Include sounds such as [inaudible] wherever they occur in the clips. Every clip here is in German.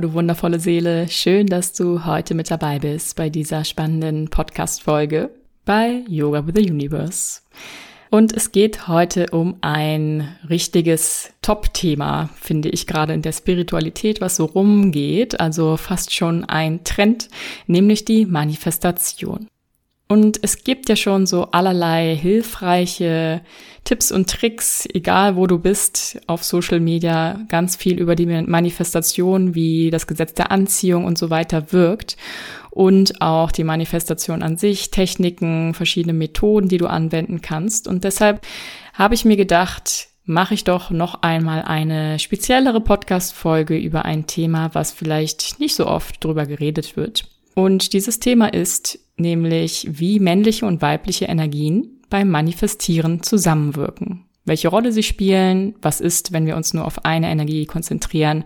Du wundervolle Seele. Schön, dass du heute mit dabei bist bei dieser spannenden Podcast-Folge bei Yoga with the Universe. Und es geht heute um ein richtiges Top-Thema, finde ich gerade in der Spiritualität, was so rumgeht, also fast schon ein Trend, nämlich die Manifestation. Und es gibt ja schon so allerlei hilfreiche Tipps und Tricks, egal wo du bist, auf Social Media, ganz viel über die Manifestation, wie das Gesetz der Anziehung und so weiter wirkt. Und auch die Manifestation an sich, Techniken, verschiedene Methoden, die du anwenden kannst. Und deshalb habe ich mir gedacht, mache ich doch noch einmal eine speziellere Podcast-Folge über ein Thema, was vielleicht nicht so oft drüber geredet wird. Und dieses Thema ist nämlich, wie männliche und weibliche Energien beim Manifestieren zusammenwirken. Welche Rolle sie spielen, was ist, wenn wir uns nur auf eine Energie konzentrieren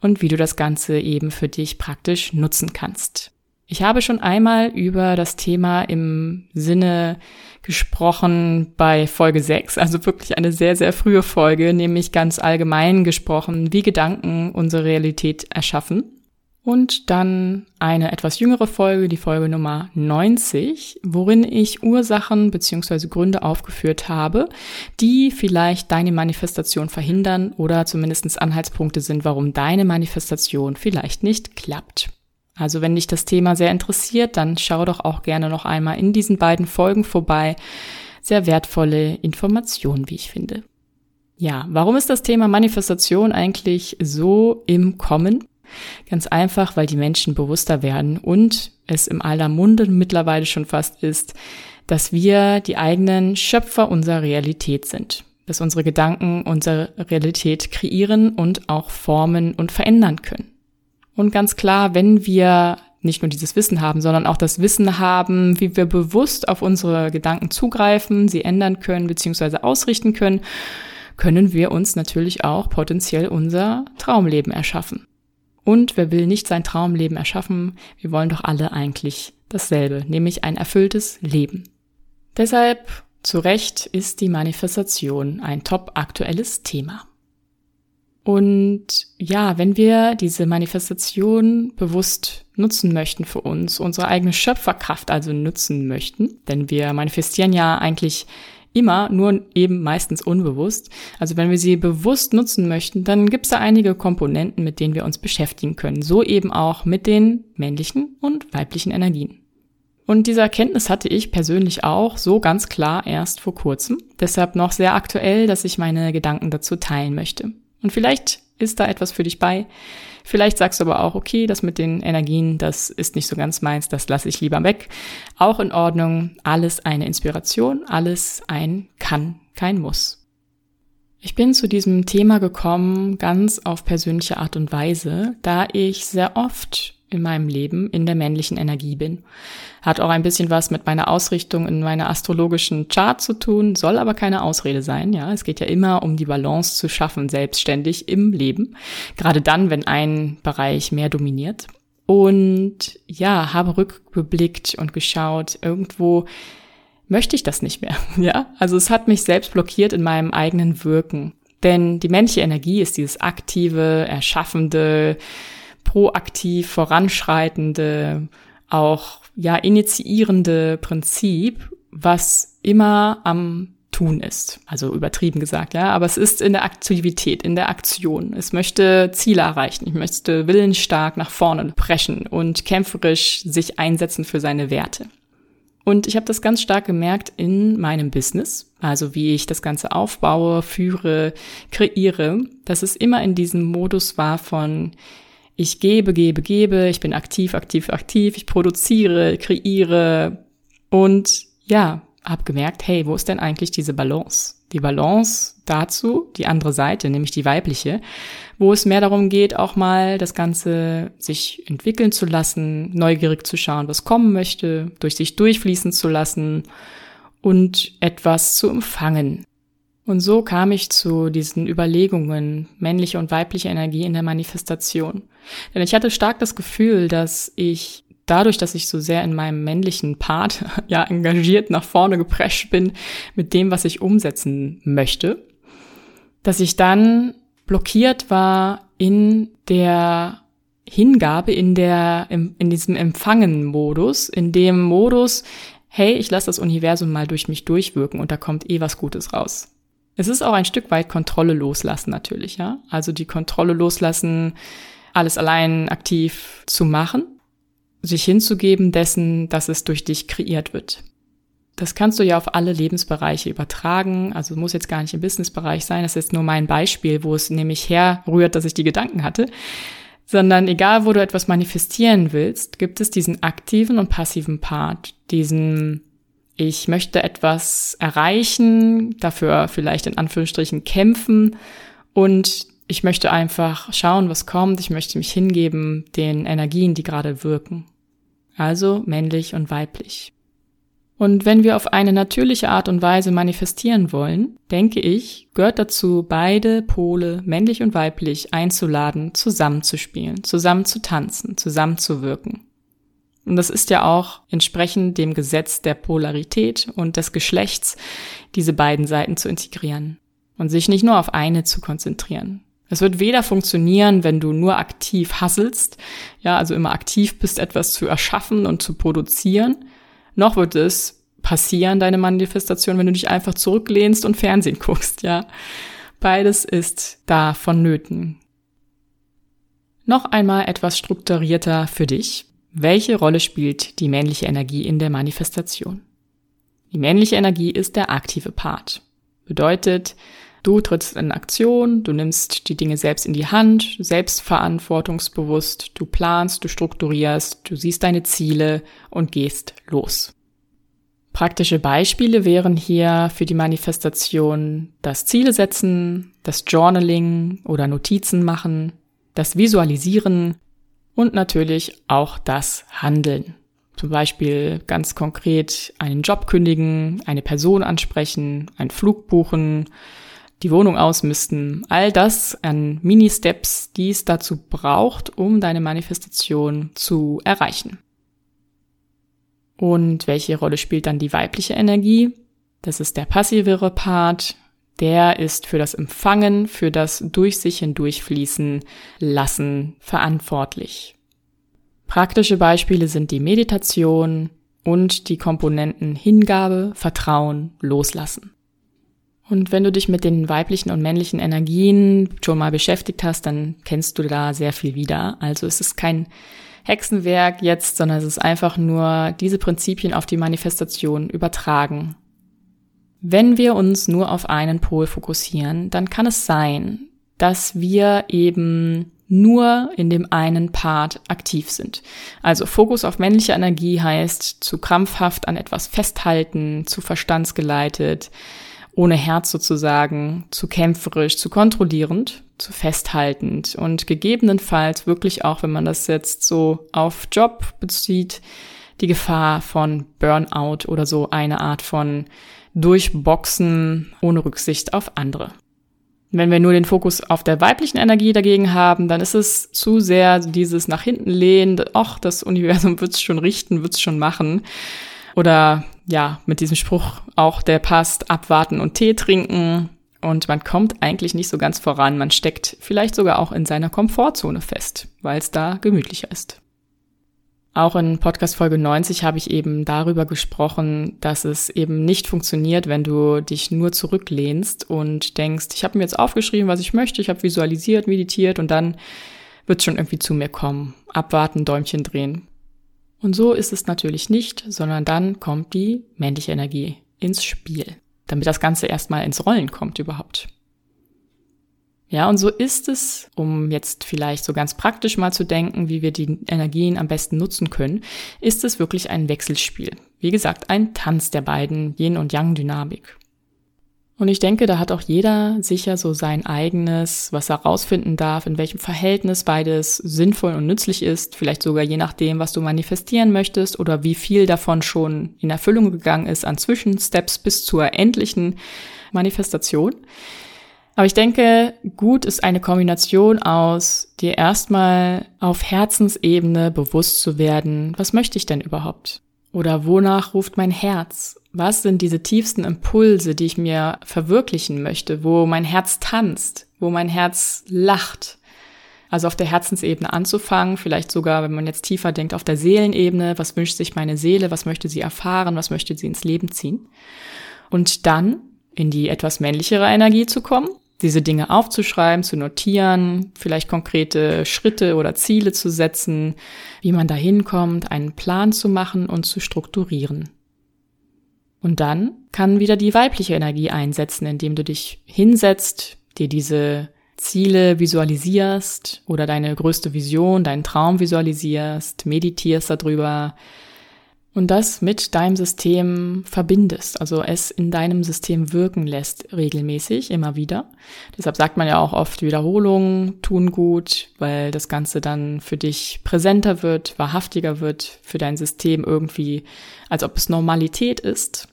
und wie du das Ganze eben für dich praktisch nutzen kannst. Ich habe schon einmal über das Thema im Sinne gesprochen bei Folge 6, also wirklich eine sehr, sehr frühe Folge, nämlich ganz allgemein gesprochen, wie Gedanken unsere Realität erschaffen. Und dann eine etwas jüngere Folge, die Folge Nummer 90, worin ich Ursachen bzw. Gründe aufgeführt habe, die vielleicht deine Manifestation verhindern oder zumindest Anhaltspunkte sind, warum deine Manifestation vielleicht nicht klappt. Also wenn dich das Thema sehr interessiert, dann schau doch auch gerne noch einmal in diesen beiden Folgen vorbei. Sehr wertvolle Informationen, wie ich finde. Ja, warum ist das Thema Manifestation eigentlich so im Kommen? Ganz einfach, weil die Menschen bewusster werden und es im aller Munde mittlerweile schon fast ist, dass wir die eigenen Schöpfer unserer Realität sind. Dass unsere Gedanken unsere Realität kreieren und auch formen und verändern können. Und ganz klar, wenn wir nicht nur dieses Wissen haben, sondern auch das Wissen haben, wie wir bewusst auf unsere Gedanken zugreifen, sie ändern können bzw. ausrichten können, können wir uns natürlich auch potenziell unser Traumleben erschaffen. Und wer will nicht sein Traumleben erschaffen? Wir wollen doch alle eigentlich dasselbe, nämlich ein erfülltes Leben. Deshalb zu Recht ist die Manifestation ein top aktuelles Thema. Und ja, wenn wir diese Manifestation bewusst nutzen möchten für uns, unsere eigene Schöpferkraft also nutzen möchten, denn wir manifestieren ja eigentlich immer, nur eben meistens unbewusst. Also wenn wir sie bewusst nutzen möchten, dann gibt es da einige Komponenten, mit denen wir uns beschäftigen können. So eben auch mit den männlichen und weiblichen Energien. Und diese Erkenntnis hatte ich persönlich auch so ganz klar erst vor kurzem. Deshalb noch sehr aktuell, dass ich meine Gedanken dazu teilen möchte. Und vielleicht ist da etwas für dich bei. Vielleicht sagst du aber auch, okay, das mit den Energien, das ist nicht so ganz meins, das lasse ich lieber weg. Auch in Ordnung, alles eine Inspiration, alles ein kann, kein muss. Ich bin zu diesem Thema gekommen ganz auf persönliche Art und Weise, da ich sehr oft in meinem Leben in der männlichen Energie bin. Hat auch ein bisschen was mit meiner Ausrichtung in meiner astrologischen Chart zu tun, soll aber keine Ausrede sein. Ja, es geht ja immer um die Balance zu schaffen, selbstständig im Leben. Gerade dann, wenn ein Bereich mehr dominiert. Und ja, habe rückgeblickt und geschaut, irgendwo möchte ich das nicht mehr. [laughs] Ja, also es hat mich selbst blockiert in meinem eigenen Wirken. Denn die männliche Energie ist dieses aktive, erschaffende, proaktiv voranschreitende, auch ja initiierende Prinzip, was immer am tun ist. Also übertrieben gesagt, ja. Aber es ist in der Aktivität, in der Aktion. Es möchte Ziele erreichen. Ich möchte willensstark nach vorne preschen und kämpferisch sich einsetzen für seine Werte. Und ich habe das ganz stark gemerkt in meinem Business, also wie ich das Ganze aufbaue, führe, kreiere, dass es immer in diesem Modus war von ich gebe, gebe, gebe, ich bin aktiv, aktiv, aktiv, ich produziere, kreiere und ja, habe gemerkt, hey, wo ist denn eigentlich diese Balance? Die Balance dazu, die andere Seite, nämlich die weibliche, wo es mehr darum geht, auch mal das Ganze sich entwickeln zu lassen, neugierig zu schauen, was kommen möchte, durch sich durchfließen zu lassen und etwas zu empfangen. Und so kam ich zu diesen Überlegungen, männliche und weibliche Energie in der Manifestation. Denn ich hatte stark das Gefühl, dass ich dadurch, dass ich so sehr in meinem männlichen Part [laughs] ja engagiert nach vorne geprescht bin mit dem, was ich umsetzen möchte, dass ich dann blockiert war in der Hingabe in der, in, in diesem Empfangen-Modus, in dem Modus, hey, ich lasse das Universum mal durch mich durchwirken und da kommt eh was Gutes raus. Es ist auch ein Stück weit Kontrolle loslassen natürlich, ja. Also die Kontrolle loslassen, alles allein aktiv zu machen, sich hinzugeben dessen, dass es durch dich kreiert wird. Das kannst du ja auf alle Lebensbereiche übertragen. Also muss jetzt gar nicht im Businessbereich sein. Das ist jetzt nur mein Beispiel, wo es nämlich herrührt, dass ich die Gedanken hatte. Sondern egal, wo du etwas manifestieren willst, gibt es diesen aktiven und passiven Part. Diesen, ich möchte etwas erreichen, dafür vielleicht in Anführungsstrichen kämpfen und ich möchte einfach schauen, was kommt. Ich möchte mich hingeben den Energien, die gerade wirken. Also männlich und weiblich. Und wenn wir auf eine natürliche Art und Weise manifestieren wollen, denke ich, gehört dazu, beide Pole, männlich und weiblich, einzuladen, zusammenzuspielen, zusammen zu tanzen, zusammenzuwirken. Und das ist ja auch entsprechend dem Gesetz der Polarität und des Geschlechts, diese beiden Seiten zu integrieren und sich nicht nur auf eine zu konzentrieren. Es wird weder funktionieren, wenn du nur aktiv hasselst, ja, also immer aktiv bist, etwas zu erschaffen und zu produzieren, noch wird es passieren, deine Manifestation, wenn du dich einfach zurücklehnst und Fernsehen [laughs] guckst, ja. Beides ist da vonnöten. Noch einmal etwas strukturierter für dich. Welche Rolle spielt die männliche Energie in der Manifestation? Die männliche Energie ist der aktive Part. Bedeutet, du trittst in Aktion, du nimmst die Dinge selbst in die Hand, selbstverantwortungsbewusst, du planst, du strukturierst, du siehst deine Ziele und gehst los. Praktische Beispiele wären hier für die Manifestation das Ziele setzen, das Journaling oder Notizen machen, das Visualisieren und natürlich auch das Handeln. Zum Beispiel ganz konkret einen Job kündigen, eine Person ansprechen, einen Flug buchen, die Wohnung ausmisten. All das an Mini-Steps, die es dazu braucht, um deine Manifestation zu erreichen. Und welche Rolle spielt dann die weibliche Energie? Das ist der passivere Part. Der ist für das Empfangen, für das durch sich hindurchfließen lassen verantwortlich. Praktische Beispiele sind die Meditation und die Komponenten Hingabe, Vertrauen, Loslassen. Und wenn du dich mit den weiblichen und männlichen Energien schon mal beschäftigt hast, dann kennst du da sehr viel wieder. Also es ist kein Hexenwerk jetzt, sondern es ist einfach nur diese Prinzipien auf die Manifestation übertragen. Wenn wir uns nur auf einen Pol fokussieren, dann kann es sein, dass wir eben nur in dem einen Part aktiv sind. Also Fokus auf männliche Energie heißt zu krampfhaft an etwas festhalten, zu verstandsgeleitet, ohne Herz sozusagen, zu kämpferisch, zu kontrollierend zu festhaltend und gegebenenfalls wirklich auch, wenn man das jetzt so auf Job bezieht, die Gefahr von Burnout oder so eine Art von Durchboxen ohne Rücksicht auf andere. Wenn wir nur den Fokus auf der weiblichen Energie dagegen haben, dann ist es zu sehr dieses nach hinten lehnen, ach, das Universum wird's schon richten, wird's schon machen. Oder ja, mit diesem Spruch auch, der passt, abwarten und Tee trinken. Und man kommt eigentlich nicht so ganz voran. Man steckt vielleicht sogar auch in seiner Komfortzone fest, weil es da gemütlicher ist. Auch in Podcast Folge 90 habe ich eben darüber gesprochen, dass es eben nicht funktioniert, wenn du dich nur zurücklehnst und denkst, ich habe mir jetzt aufgeschrieben, was ich möchte, ich habe visualisiert, meditiert und dann wird es schon irgendwie zu mir kommen. Abwarten, Däumchen drehen. Und so ist es natürlich nicht, sondern dann kommt die männliche Energie ins Spiel damit das Ganze erstmal ins Rollen kommt überhaupt. Ja, und so ist es, um jetzt vielleicht so ganz praktisch mal zu denken, wie wir die Energien am besten nutzen können, ist es wirklich ein Wechselspiel. Wie gesagt, ein Tanz der beiden Yin und Yang Dynamik. Und ich denke, da hat auch jeder sicher so sein eigenes, was er rausfinden darf, in welchem Verhältnis beides sinnvoll und nützlich ist, vielleicht sogar je nachdem, was du manifestieren möchtest oder wie viel davon schon in Erfüllung gegangen ist an Zwischensteps bis zur endlichen Manifestation. Aber ich denke, gut ist eine Kombination aus, dir erstmal auf Herzensebene bewusst zu werden, was möchte ich denn überhaupt? Oder wonach ruft mein Herz? Was sind diese tiefsten Impulse, die ich mir verwirklichen möchte, wo mein Herz tanzt, wo mein Herz lacht? Also auf der Herzensebene anzufangen, vielleicht sogar, wenn man jetzt tiefer denkt, auf der Seelenebene, was wünscht sich meine Seele, was möchte sie erfahren, was möchte sie ins Leben ziehen. Und dann in die etwas männlichere Energie zu kommen, diese Dinge aufzuschreiben, zu notieren, vielleicht konkrete Schritte oder Ziele zu setzen, wie man da hinkommt, einen Plan zu machen und zu strukturieren. Und dann kann wieder die weibliche Energie einsetzen, indem du dich hinsetzt, dir diese Ziele visualisierst oder deine größte Vision, deinen Traum visualisierst, meditierst darüber und das mit deinem System verbindest, also es in deinem System wirken lässt regelmäßig, immer wieder. Deshalb sagt man ja auch oft Wiederholungen tun gut, weil das Ganze dann für dich präsenter wird, wahrhaftiger wird, für dein System irgendwie, als ob es Normalität ist.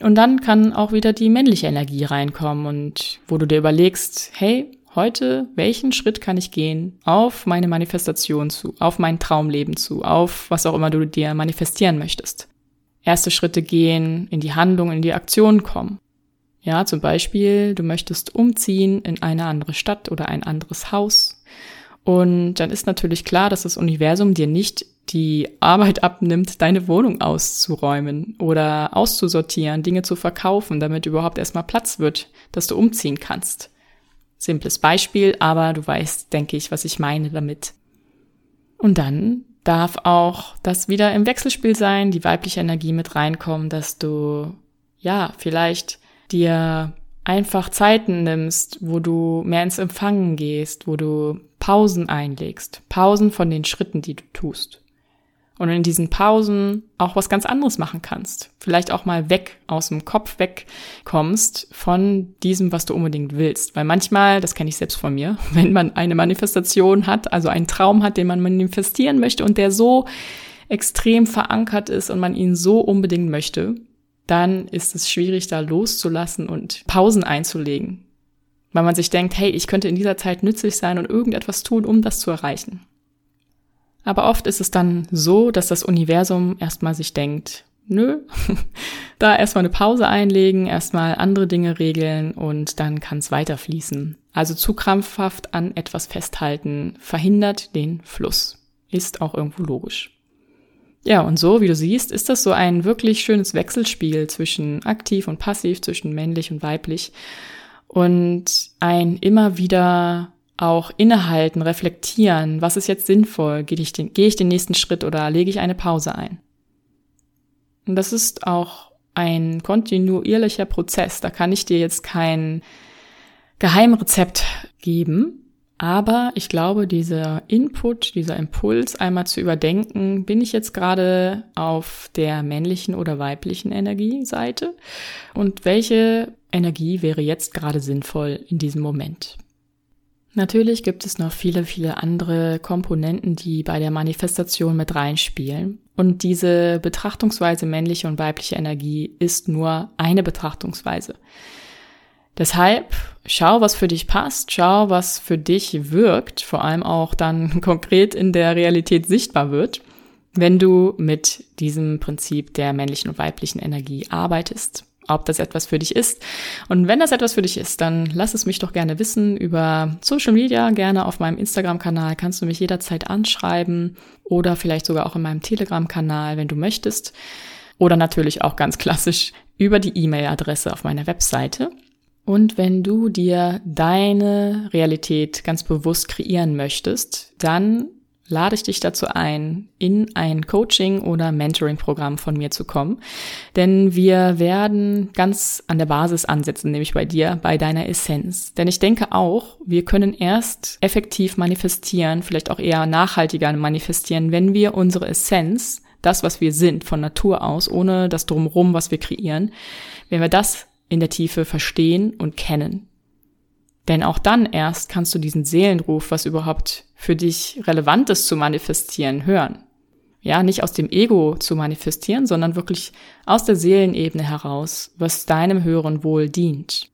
Und dann kann auch wieder die männliche Energie reinkommen und wo du dir überlegst, hey, heute, welchen Schritt kann ich gehen auf meine Manifestation zu, auf mein Traumleben zu, auf was auch immer du dir manifestieren möchtest. Erste Schritte gehen, in die Handlung, in die Aktion kommen. Ja, zum Beispiel, du möchtest umziehen in eine andere Stadt oder ein anderes Haus. Und dann ist natürlich klar, dass das Universum dir nicht die Arbeit abnimmt, deine Wohnung auszuräumen oder auszusortieren, Dinge zu verkaufen, damit überhaupt erstmal Platz wird, dass du umziehen kannst. Simples Beispiel, aber du weißt, denke ich, was ich meine damit. Und dann darf auch das wieder im Wechselspiel sein, die weibliche Energie mit reinkommen, dass du, ja, vielleicht dir einfach Zeiten nimmst, wo du mehr ins Empfangen gehst, wo du Pausen einlegst, Pausen von den Schritten, die du tust und in diesen Pausen auch was ganz anderes machen kannst. Vielleicht auch mal weg aus dem Kopf wegkommst von diesem, was du unbedingt willst. Weil manchmal, das kenne ich selbst von mir, [laughs] wenn man eine Manifestation hat, also einen Traum hat, den man manifestieren möchte und der so extrem verankert ist und man ihn so unbedingt möchte, dann ist es schwierig, da loszulassen und Pausen einzulegen. Weil man sich denkt, hey, ich könnte in dieser Zeit nützlich sein und irgendetwas tun, um das zu erreichen. Aber oft ist es dann so, dass das Universum erstmal sich denkt, nö, [laughs] da erstmal eine Pause einlegen, erstmal andere Dinge regeln und dann kann es weiterfließen. Also zu krampfhaft an etwas festhalten verhindert den Fluss. Ist auch irgendwo logisch. Ja, und so, wie du siehst, ist das so ein wirklich schönes Wechselspiel zwischen aktiv und passiv, zwischen männlich und weiblich und ein immer wieder auch innehalten, reflektieren, was ist jetzt sinnvoll, gehe ich, den, gehe ich den nächsten Schritt oder lege ich eine Pause ein. Und das ist auch ein kontinuierlicher Prozess. Da kann ich dir jetzt kein Geheimrezept geben, aber ich glaube, dieser Input, dieser Impuls einmal zu überdenken, bin ich jetzt gerade auf der männlichen oder weiblichen Energieseite und welche Energie wäre jetzt gerade sinnvoll in diesem Moment. Natürlich gibt es noch viele, viele andere Komponenten, die bei der Manifestation mit reinspielen. Und diese Betrachtungsweise männliche und weibliche Energie ist nur eine Betrachtungsweise. Deshalb schau, was für dich passt, schau, was für dich wirkt, vor allem auch dann [laughs] konkret in der Realität sichtbar wird, wenn du mit diesem Prinzip der männlichen und weiblichen Energie arbeitest ob das etwas für dich ist. Und wenn das etwas für dich ist, dann lass es mich doch gerne wissen über Social Media, gerne auf meinem Instagram-Kanal kannst du mich jederzeit anschreiben oder vielleicht sogar auch in meinem Telegram-Kanal, wenn du möchtest. Oder natürlich auch ganz klassisch über die E-Mail-Adresse auf meiner Webseite. Und wenn du dir deine Realität ganz bewusst kreieren möchtest, dann lade ich dich dazu ein, in ein Coaching- oder Mentoring-Programm von mir zu kommen. Denn wir werden ganz an der Basis ansetzen, nämlich bei dir, bei deiner Essenz. Denn ich denke auch, wir können erst effektiv manifestieren, vielleicht auch eher nachhaltiger manifestieren, wenn wir unsere Essenz, das, was wir sind, von Natur aus, ohne das Drumherum, was wir kreieren, wenn wir das in der Tiefe verstehen und kennen. Denn auch dann erst kannst du diesen Seelenruf, was überhaupt für dich relevant ist zu manifestieren, hören. Ja, nicht aus dem Ego zu manifestieren, sondern wirklich aus der Seelenebene heraus, was deinem höheren Wohl dient.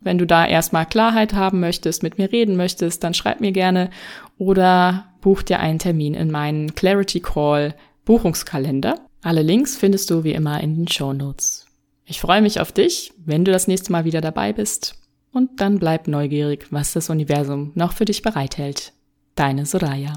Wenn du da erstmal Klarheit haben möchtest, mit mir reden möchtest, dann schreib mir gerne oder buch dir einen Termin in meinen Clarity Call Buchungskalender. Alle Links findest du wie immer in den Show Notes. Ich freue mich auf dich, wenn du das nächste Mal wieder dabei bist und dann bleib neugierig, was das Universum noch für dich bereithält. Deine Soraya.